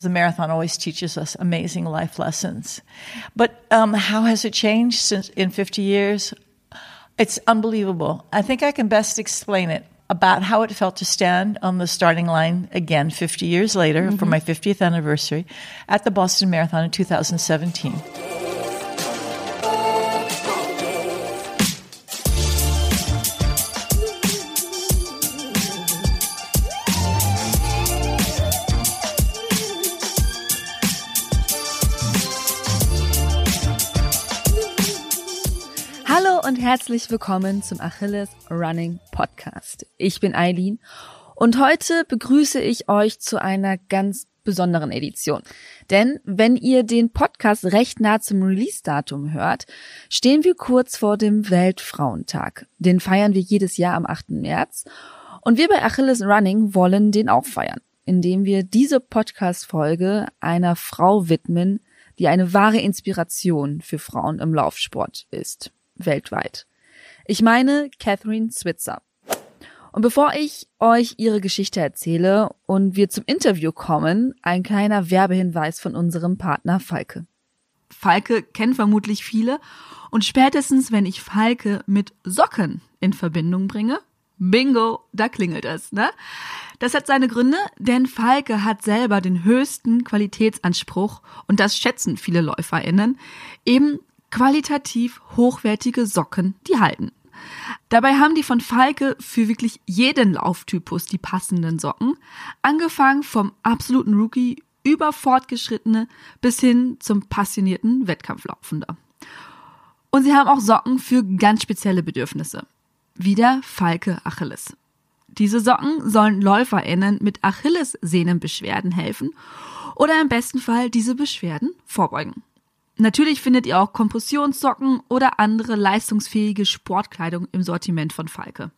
The marathon always teaches us amazing life lessons. But um, how has it changed since in 50 years? It's unbelievable. I think I can best explain it about how it felt to stand on the starting line again 50 years later mm-hmm. for my 50th anniversary at the Boston Marathon in 2017. herzlich willkommen zum Achilles Running Podcast. Ich bin Eileen und heute begrüße ich euch zu einer ganz besonderen Edition. Denn wenn ihr den Podcast recht nah zum Release-Datum hört, stehen wir kurz vor dem Weltfrauentag. Den feiern wir jedes Jahr am 8. März. Und wir bei Achilles Running wollen den auch feiern, indem wir diese Podcast-Folge einer Frau widmen, die eine wahre Inspiration für Frauen im Laufsport ist weltweit. Ich meine Catherine Switzer. Und bevor ich euch ihre Geschichte erzähle und wir zum Interview kommen, ein kleiner Werbehinweis von unserem Partner Falke. Falke kennen vermutlich viele und spätestens, wenn ich Falke mit Socken in Verbindung bringe, bingo, da klingelt es, ne? Das hat seine Gründe, denn Falke hat selber den höchsten Qualitätsanspruch und das schätzen viele LäuferInnen, eben qualitativ hochwertige Socken, die halten. Dabei haben die von Falke für wirklich jeden Lauftypus die passenden Socken, angefangen vom absoluten Rookie über Fortgeschrittene bis hin zum passionierten Wettkampflaufender. Und sie haben auch Socken für ganz spezielle Bedürfnisse. Wieder Falke Achilles. Diese Socken sollen LäuferInnen mit Achillessehnenbeschwerden helfen oder im besten Fall diese Beschwerden vorbeugen. Natürlich findet ihr auch Kompressionssocken oder andere leistungsfähige Sportkleidung im Sortiment von Falke.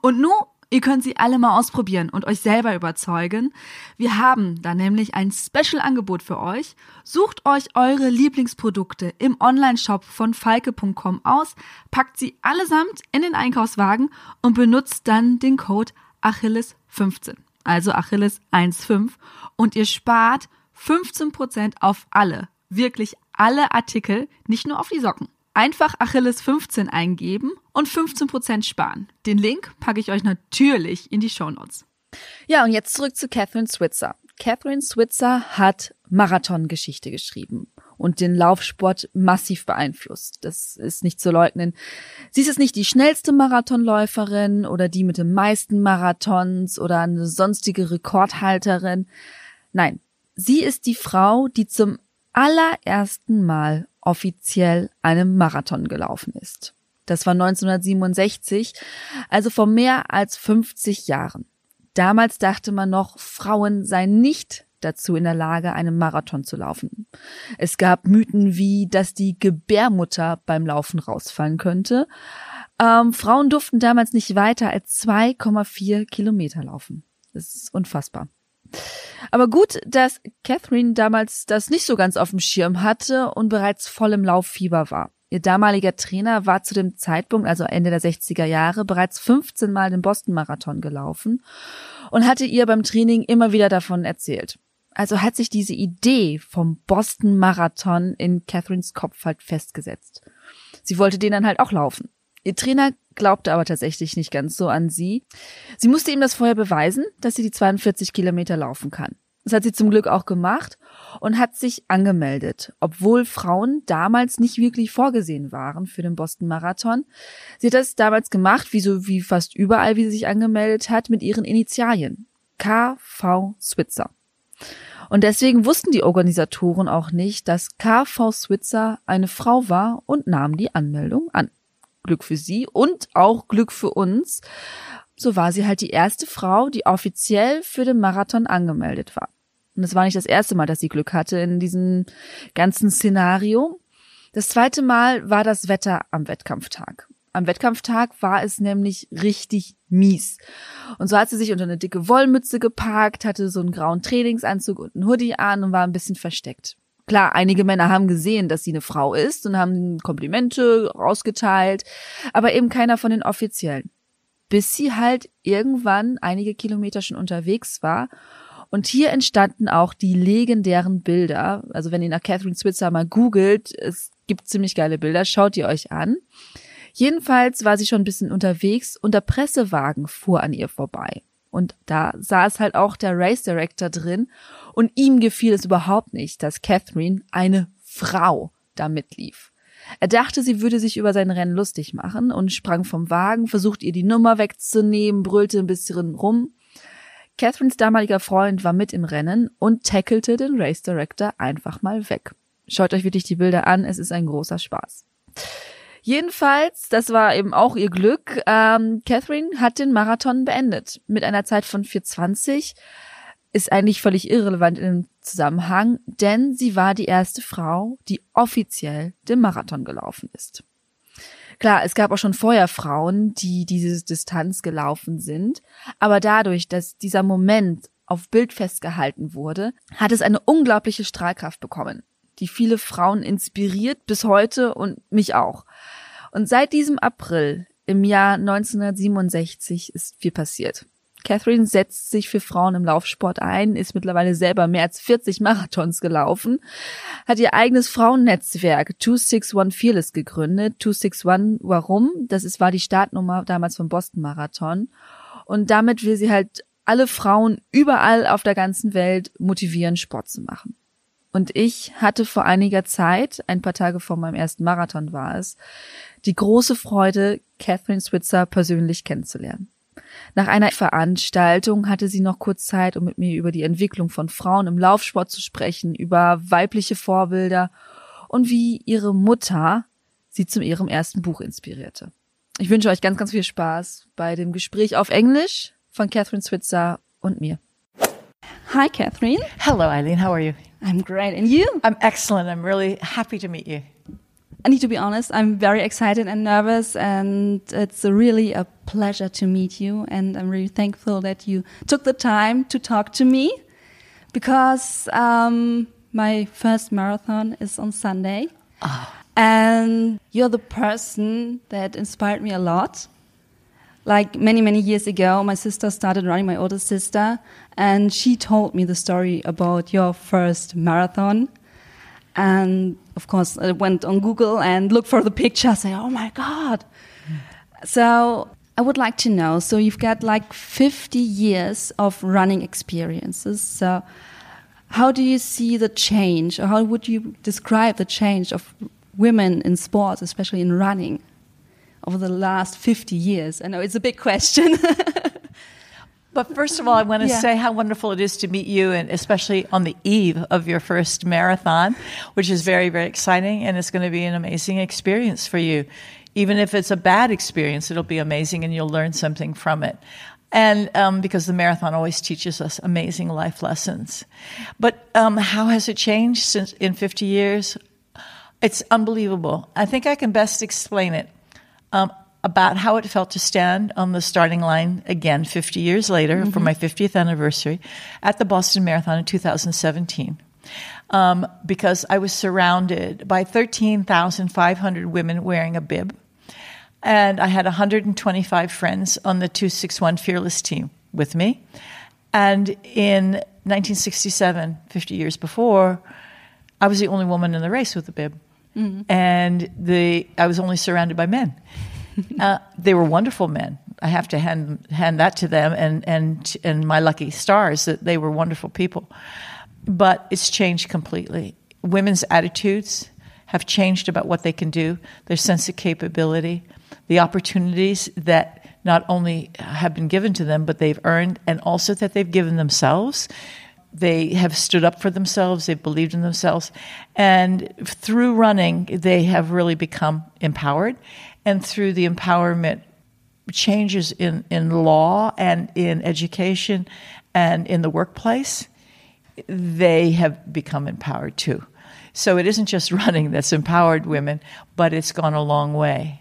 Und nun, ihr könnt sie alle mal ausprobieren und euch selber überzeugen. Wir haben da nämlich ein Special-Angebot für euch. Sucht euch eure Lieblingsprodukte im Online-Shop von falke.com aus, packt sie allesamt in den Einkaufswagen und benutzt dann den Code Achilles15, also Achilles15 und ihr spart 15% auf alle, wirklich alle Artikel, nicht nur auf die Socken. Einfach Achilles 15 eingeben und 15% sparen. Den Link packe ich euch natürlich in die Show Notes. Ja, und jetzt zurück zu Catherine Switzer. Catherine Switzer hat Marathongeschichte geschrieben und den Laufsport massiv beeinflusst. Das ist nicht zu leugnen. Sie ist nicht die schnellste Marathonläuferin oder die mit den meisten Marathons oder eine sonstige Rekordhalterin. Nein, sie ist die Frau, die zum allerersten Mal offiziell einen Marathon gelaufen ist. Das war 1967, also vor mehr als 50 Jahren. Damals dachte man noch, Frauen seien nicht dazu in der Lage, einen Marathon zu laufen. Es gab Mythen wie, dass die Gebärmutter beim Laufen rausfallen könnte. Ähm, Frauen durften damals nicht weiter als 2,4 Kilometer laufen. Das ist unfassbar. Aber gut, dass Catherine damals das nicht so ganz auf dem Schirm hatte und bereits voll im Lauffieber war. Ihr damaliger Trainer war zu dem Zeitpunkt, also Ende der 60er Jahre, bereits 15 Mal den Boston-Marathon gelaufen und hatte ihr beim Training immer wieder davon erzählt. Also hat sich diese Idee vom Boston-Marathon in Catherines Kopf halt festgesetzt. Sie wollte den dann halt auch laufen. Ihr Trainer glaubte aber tatsächlich nicht ganz so an sie. Sie musste ihm das vorher beweisen, dass sie die 42 Kilometer laufen kann. Das hat sie zum Glück auch gemacht und hat sich angemeldet, obwohl Frauen damals nicht wirklich vorgesehen waren für den Boston Marathon. Sie hat das damals gemacht, wie so wie fast überall, wie sie sich angemeldet hat, mit ihren Initialien. KV Switzer. Und deswegen wussten die Organisatoren auch nicht, dass KV Switzer eine Frau war und nahmen die Anmeldung an. Glück für sie und auch Glück für uns. So war sie halt die erste Frau, die offiziell für den Marathon angemeldet war. Und es war nicht das erste Mal, dass sie Glück hatte in diesem ganzen Szenario. Das zweite Mal war das Wetter am Wettkampftag. Am Wettkampftag war es nämlich richtig mies. Und so hat sie sich unter eine dicke Wollmütze geparkt, hatte so einen grauen Trainingsanzug und einen Hoodie an und war ein bisschen versteckt. Klar, einige Männer haben gesehen, dass sie eine Frau ist und haben Komplimente rausgeteilt, aber eben keiner von den Offiziellen. Bis sie halt irgendwann einige Kilometer schon unterwegs war Und hier entstanden auch die legendären Bilder. Also wenn ihr nach Catherine Switzer mal googelt, es gibt ziemlich geile Bilder, schaut ihr euch an. Jedenfalls war sie schon ein bisschen unterwegs und der Pressewagen fuhr an ihr vorbei. Und da saß halt auch der Race Director drin und ihm gefiel es überhaupt nicht, dass Catherine, eine Frau, da mitlief. Er dachte, sie würde sich über sein Rennen lustig machen und sprang vom Wagen, versucht ihr die Nummer wegzunehmen, brüllte ein bisschen rum. Catherines damaliger Freund war mit im Rennen und tackelte den Race Director einfach mal weg. Schaut euch wirklich die Bilder an, es ist ein großer Spaß. Jedenfalls, das war eben auch ihr Glück, ähm, Catherine hat den Marathon beendet mit einer Zeit von 420. Ist eigentlich völlig irrelevant im Zusammenhang, denn sie war die erste Frau, die offiziell den Marathon gelaufen ist. Klar, es gab auch schon vorher Frauen, die diese Distanz gelaufen sind, aber dadurch, dass dieser Moment auf Bild festgehalten wurde, hat es eine unglaubliche Strahlkraft bekommen die viele Frauen inspiriert bis heute und mich auch. Und seit diesem April im Jahr 1967 ist viel passiert. Catherine setzt sich für Frauen im Laufsport ein, ist mittlerweile selber mehr als 40 Marathons gelaufen, hat ihr eigenes Frauennetzwerk 261 Fearless gegründet. 261, warum? Das ist, war die Startnummer damals vom Boston Marathon. Und damit will sie halt alle Frauen überall auf der ganzen Welt motivieren, Sport zu machen. Und ich hatte vor einiger Zeit, ein paar Tage vor meinem ersten Marathon war es, die große Freude, Catherine Switzer persönlich kennenzulernen. Nach einer Veranstaltung hatte sie noch kurz Zeit, um mit mir über die Entwicklung von Frauen im Laufsport zu sprechen, über weibliche Vorbilder und wie ihre Mutter sie zu ihrem ersten Buch inspirierte. Ich wünsche euch ganz, ganz viel Spaß bei dem Gespräch auf Englisch von Catherine Switzer und mir. Hi, Kathrine. Hello, Eileen. How are you? I'm great. And you? I'm excellent. I'm really happy to meet you. I need to be honest, I'm very excited and nervous, and it's really a pleasure to meet you. And I'm really thankful that you took the time to talk to me because um, my first marathon is on Sunday. Oh. And you're the person that inspired me a lot. Like many, many years ago, my sister started running, my older sister, and she told me the story about your first marathon. And of course, I went on Google and looked for the picture. Say, oh my God. So I would like to know. So you've got like 50 years of running experiences. So how do you see the change, or how would you describe the change of women in sports, especially in running, over the last 50 years? I know it's a big question. But first of all, I want to Yeah. say how wonderful it is to meet you, and especially on the eve of your first marathon, which is very, very exciting, and it's going to be an amazing experience for you. Even if it's a bad experience, it'll be amazing, and you'll learn something from it. And um, because the marathon always teaches us amazing life lessons. But um, how has it changed since in 50 years? It's unbelievable. I think I can best explain it um, about how it felt to stand on the starting line again 50 years later for my 50th anniversary at the Boston Marathon in 2017. Um, because I was surrounded by 13,500 women wearing a bib. And I had 125 friends on the 261 Fearless team with me. And in 1967, 50 years before, I was the only woman in the race with a bib. And the I was only surrounded by men. Uh, they were wonderful men. I have to hand hand that to them, and and and my lucky stars that they were wonderful people. But it's changed completely. Women's attitudes have changed about what they can do, their sense of capability, the opportunities that not only have been given to them, but they've earned, and also that they've given themselves. They have stood up for themselves, they've believed in themselves, and through running, they have really become empowered. And through the empowerment, changes in, in law and in education and in the workplace, they have become empowered too. So it isn't just running that's empowered women, but it's gone a long way.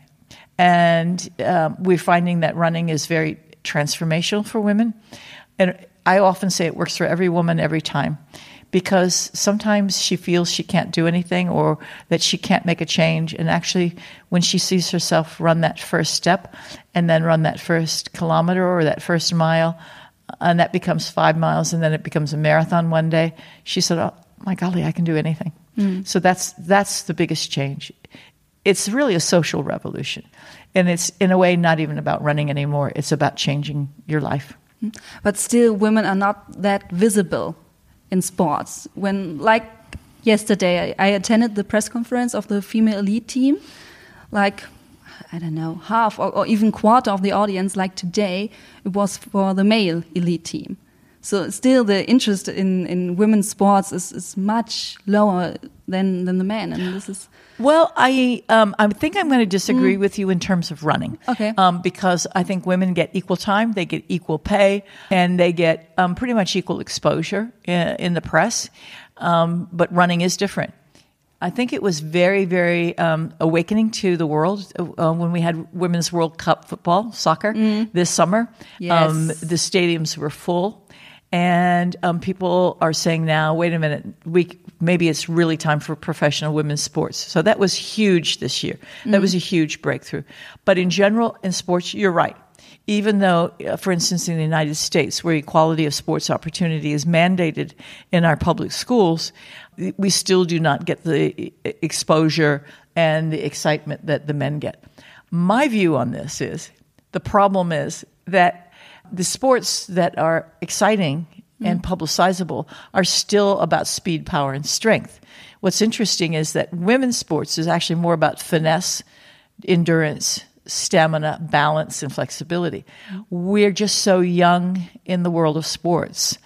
And um, we're finding that running is very transformational for women. And I often say it works for every woman every time because sometimes she feels she can't do anything or that she can't make a change. And actually, when she sees herself run that first step and then run that first kilometer or that first mile, and that becomes five miles, and then it becomes a marathon one day, she said, "Oh my golly, I can do anything." Mm. So that's that's the biggest change. It's really a social revolution, and it's in a way not even about running anymore. It's about changing your life. Mm. But still, women are not that visible in sports. When, like yesterday, I, I attended the press conference of the female elite team. Like, I don't know, half or, or even quarter of the audience, like today, it was for the male elite team. So still, the interest in, in women's sports is, is much lower than than the men, and this is Well, I um, I think I'm going to disagree with you in terms of running. Okay. Um, because I think women get equal time, they get equal pay, and they get um, pretty much equal exposure in, in the press. Um, but running is different. I think it was very, very um, awakening to the world uh, when we had Women's World Cup football, soccer, this summer. Yes. Um, the stadiums were full. And um, people are saying now, wait a minute, we maybe it's really time for professional women's sports. So that was huge this year. That was a huge breakthrough. But in general, in sports, you're right. Even though, uh, for instance, in the United States, where equality of sports opportunity is mandated in our public schools, we still do not get the exposure and the excitement that the men get. My view on this is the problem is that the sports that are exciting and mm-hmm. publicizable are still about speed, power, and strength. What's interesting is that women's sports is actually more about finesse, endurance, stamina, balance, and flexibility. Mm-hmm. We're just so young in the world of sports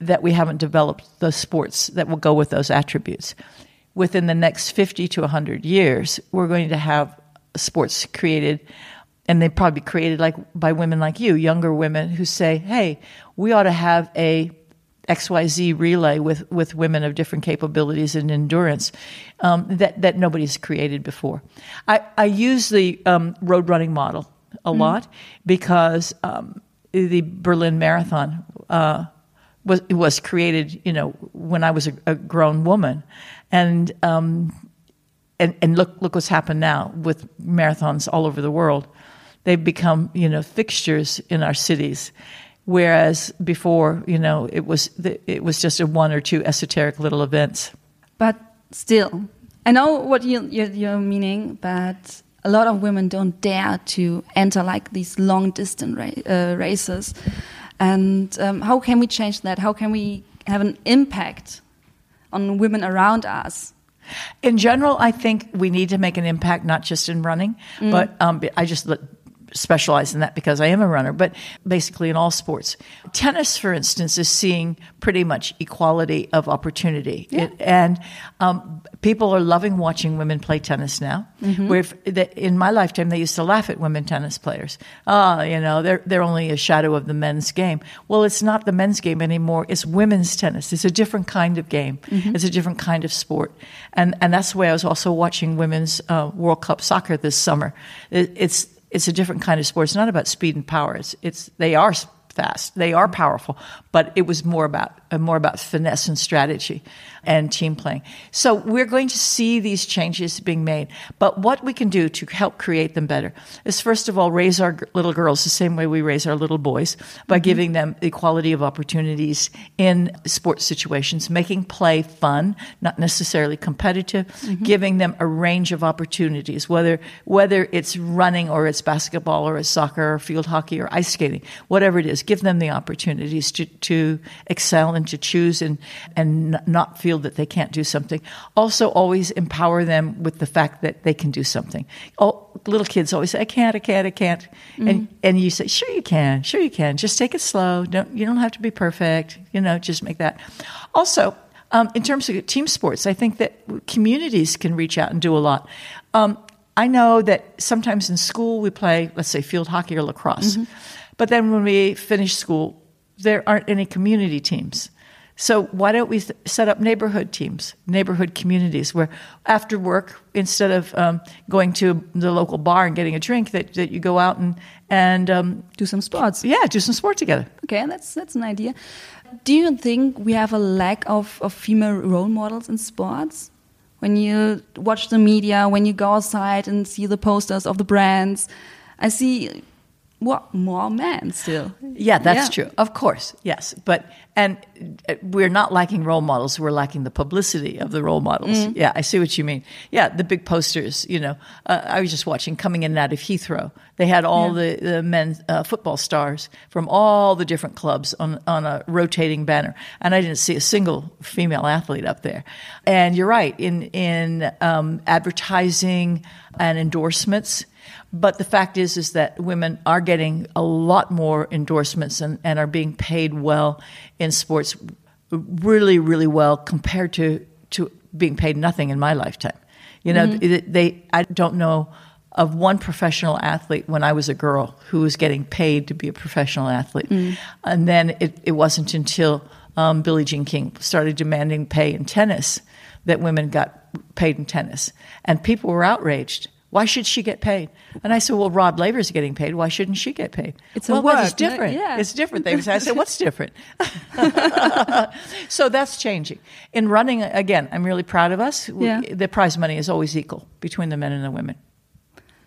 that we haven't developed the sports that will go with those attributes. Within the next 50 to 100 years, we're going to have sports created and they probably created like by women like you, younger women who say, "Hey, we ought to have a XYZ relay with, with women of different capabilities and endurance um, that, that nobody's created before. I, I use the um, road running model a lot because um, the Berlin Marathon uh, was, was created, you know, when I was a, a grown woman. And, um, and, and look, look what's happened now with marathons all over the world. They've become, you know, fixtures in our cities whereas before, you know, it was it was just a one or two esoteric little events. But still, I know what you, you're, you're meaning, but a lot of women don't dare to enter like these long distance ra- uh, races. And um, how can we change that? How can we have an impact on women around us? In general, I think we need to make an impact, not just in running, but um, I just specialize in that because I am a runner, but basically in all sports. Tennis, for instance, is seeing pretty much equality of opportunity. It, and um, people are loving watching women play tennis now. Where if, that in my lifetime, they used to laugh at women tennis players. Oh, you know, they're, they're only a shadow of the men's game. Well, it's not the men's game anymore. It's women's tennis. It's a different kind of game. It's a different kind of sport. And, and that's the way I was also watching women's uh, World Cup soccer this summer. It, it's, it's a different kind of sport. It's not about speed and power. It's, it's they are fast, they are powerful, but it was more about uh, more about finesse and strategy and team playing. So we're going to see these changes being made. But what we can do to help create them better is first of all raise our little girls the same way we raise our little boys by mm-hmm. giving them equality of opportunities in sports situations, making play fun, not necessarily competitive, mm-hmm. giving them a range of opportunities, whether whether it's running or it's basketball or it's soccer or field hockey or ice skating, whatever it is, give them the opportunities to, to excel and to choose and and not feel that they can't do something. Also, always empower them with the fact that they can do something. Oh, little kids always say, "I can't, I can't, I can't," and and you say, "Sure, you can, sure, you can. Just take it slow. Don't you don't have to be perfect. You know, just make that." Also. Um, in terms of team sports, I think that communities can reach out and do a lot. Um, I know that sometimes in school we play, let's say, field hockey or lacrosse, but then when we finish school, there aren't any community teams. So why don't we th- set up neighborhood teams, neighborhood communities, where after work, instead of um, going to the local bar and getting a drink, that, that you go out and and um, Do some sports. yeah, do some sport together. Okay, that's that's an idea. Do you think we have a lack of, of female role models in sports? When you watch the media, when you go outside and see the posters of the brands, I see what more men still. Yeah, that's Yeah. true. Of course, yes. But and uh, we're not lacking role models. We're lacking the publicity of the role models. Mm. Yeah, I see what you mean. Yeah, the big posters. You know, uh, I was just watching coming in and out of Heathrow. They had all the the men uh, football stars from all the different clubs on on a rotating banner, and I didn't see a single female athlete up there. And you're right in in um, advertising and endorsements. But the fact is, is that women are getting a lot more endorsements and, and are being paid well in sports, really, really well compared to, to being paid nothing in my lifetime. You know, they, they, I don't know of one professional athlete when I was a girl who was getting paid to be a professional athlete. And then it, it wasn't until um, Billie Jean King started demanding pay in tennis that women got paid in tennis. And people were outraged. Why should she get paid? And I said, well, Rod Laver's getting paid. Why shouldn't she get paid? It's a well, it's work, no? different. Yeah. It's different. They say, I said, what's different? so that's changing. In running, again, I'm really proud of us. We- Yeah. The prize money is always equal between the men and the women.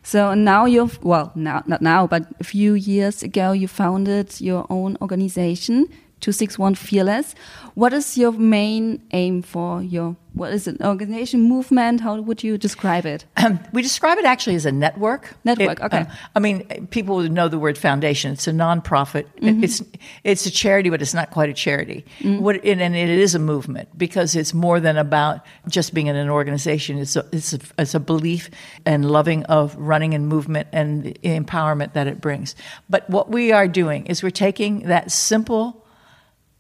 So now you've, well, now, not now, but a few years ago, you founded your own organization, 261 Fearless. What is your main aim for your, what is it, organization, movement? How would you describe it? Um, we describe it actually as a network. Network, It, okay. uh, I mean, people would know the word foundation. It's a nonprofit. Mm-hmm. It's it's a charity, but it's not quite a charity. What and, and it is a movement because it's more than about just being in an organization. It's a, it's a, it's a belief and loving of running and movement and the empowerment that it brings. But what we are doing is we're taking that simple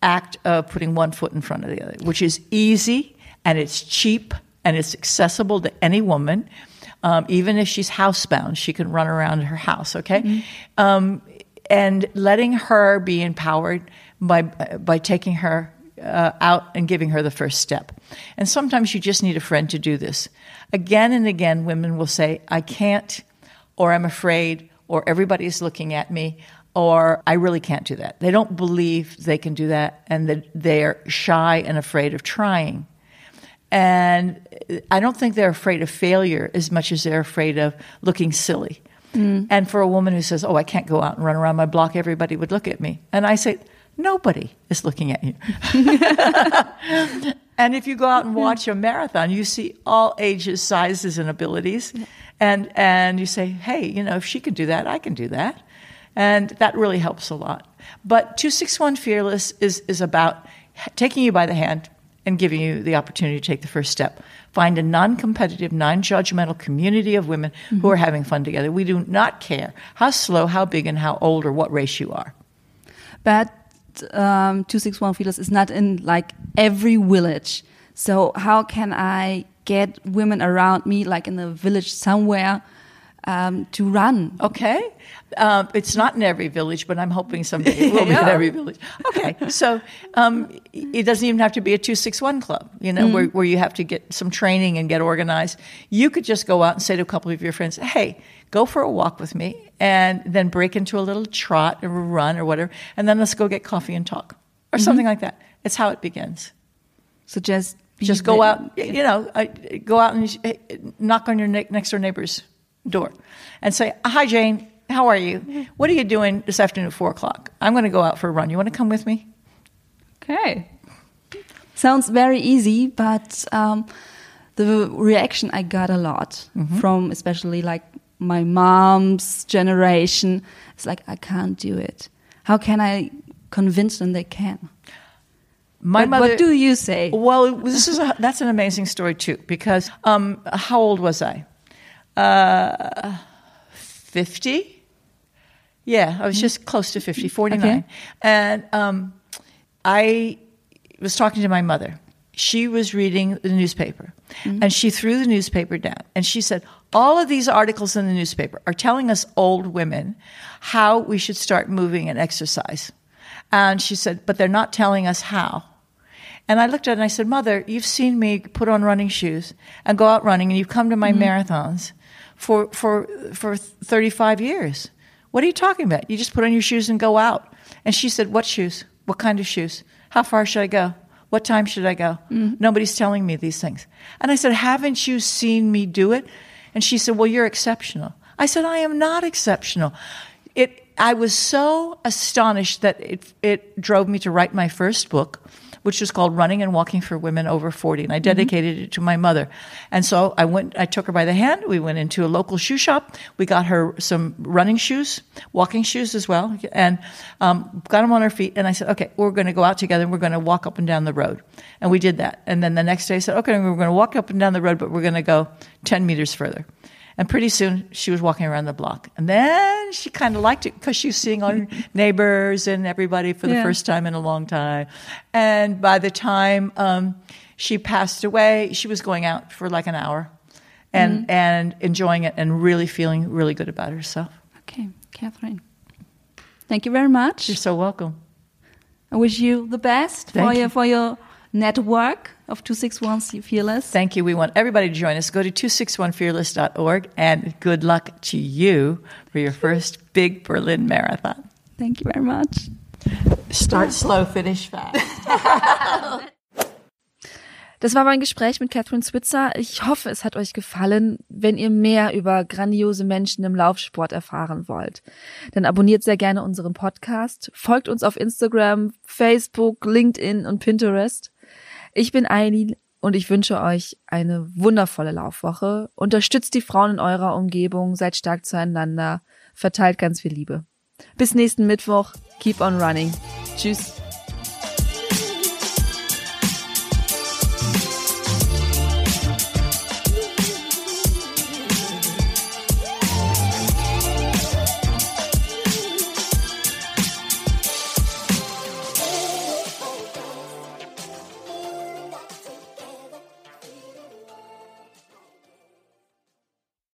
act of putting one foot in front of the other, which is easy and it's cheap and it's accessible to any woman. Um, even if she's housebound, she can run around her house, okay? Um, and letting her be empowered by, by taking her uh, out and giving her the first step. And sometimes you just need a friend to do this. Again and again, women will say, I can't, or I'm afraid, or everybody's looking at me, or I really can't do that. They don't believe they can do that, and that they're shy and afraid of trying. And I don't think they're afraid of failure as much as they're afraid of looking silly. Mm. And for a woman who says, Oh, I can't go out and run around my block, everybody would look at me. And I say, Nobody is looking at you. and if you go out and watch a marathon, you see all ages, sizes, and abilities. And, and you say, Hey, you know, if she can do that, I can do that. And that really helps a lot. But 261 Fearless is, is about taking you by the hand and giving you the opportunity to take the first step. Find a non competitive, non judgmental community of women who are having fun together. We do not care how slow, how big, and how old or what race you are. But um, 261 Fearless is not in like every village. So how can I get women around me, like in a village somewhere, um, to run? Okay. Um, it's not in every village, but I'm hoping someday it will be in every village. Okay. So um, it doesn't even have to be a 261 club, you know, where, where you have to get some training and get organized. You could just go out and say to a couple of your friends, hey, go for a walk with me, and then break into a little trot or run or whatever, and then let's go get coffee and talk or something like that. It's how it begins. So just Just go out, you know, go out and eh, knock on your next door neighbor's door and say, Hi, Jane, how are you? What are you doing this afternoon at four o'clock? I'm going to go out for a run. You want to come with me? Okay. Sounds very easy, but um, the reaction I got a lot Mm-hmm. from especially like my mom's generation is like, I can't do it. How can I convince them they can? My But mother. what do you say? Well, this is a, that's an amazing story too because um, how old was I? Uh, Fifty. Yeah, I was just close to 50, 49. Okay. And um, I was talking to my mother. She was reading the newspaper and she threw the newspaper down and she said, All of these articles in the newspaper are telling us old women how we should start moving and exercise. And she said, But they're not telling us how. And I looked at it and I said, Mother, you've seen me put on running shoes and go out running, and you've come to my marathons for, for, for 35 years. What are you talking about? You just put on your shoes and go out. And she said, What shoes? What kind of shoes? How far should I go? What time should I go? Mm-hmm. Nobody's telling me these things. And I said, Haven't you seen me do it? And she said, Well, you're exceptional. I said, I am not exceptional. It, I was so astonished that it it drove me to write my first book, which was called Running and Walking for Women Over 40. And I dedicated it to my mother. And so I went, I took her by the hand. We went into a local shoe shop. We got her some running shoes, walking shoes as well, and um, got them on her feet. And I said, okay, we're going to go out together and we're going to walk up and down the road. And we did that. And then the next day I said, okay, we're going to walk up and down the road, but we're going to go 10 meters further. And pretty soon she was walking around the block. And then she kind of liked it because she was seeing all her neighbors and everybody for the Yeah. first time in a long time. And by the time um, she passed away, she was going out for like an hour and, and enjoying it and really feeling really good about herself. Okay, Kathrine. Thank you very much. You're so welcome. I wish you the best for Thank your for your network of 261 Fearless. Thank you. We want everybody to join us. Go to 261fearless.org and good luck to you for your first big Berlin marathon. Thank you very much. Start slow, finish fast. Das war mein Gespräch mit Catherine Switzer. Ich hoffe, es hat euch gefallen. Wenn ihr mehr über grandiose Menschen im Laufsport erfahren wollt, dann abonniert sehr gerne unseren Podcast, folgt uns auf Instagram, Facebook, LinkedIn und Pinterest. Ich bin Eileen und ich wünsche euch eine wundervolle Laufwoche. Unterstützt die Frauen in eurer Umgebung, seid stark zueinander, verteilt ganz viel Liebe. Bis nächsten Mittwoch. Keep on running. Tschüss.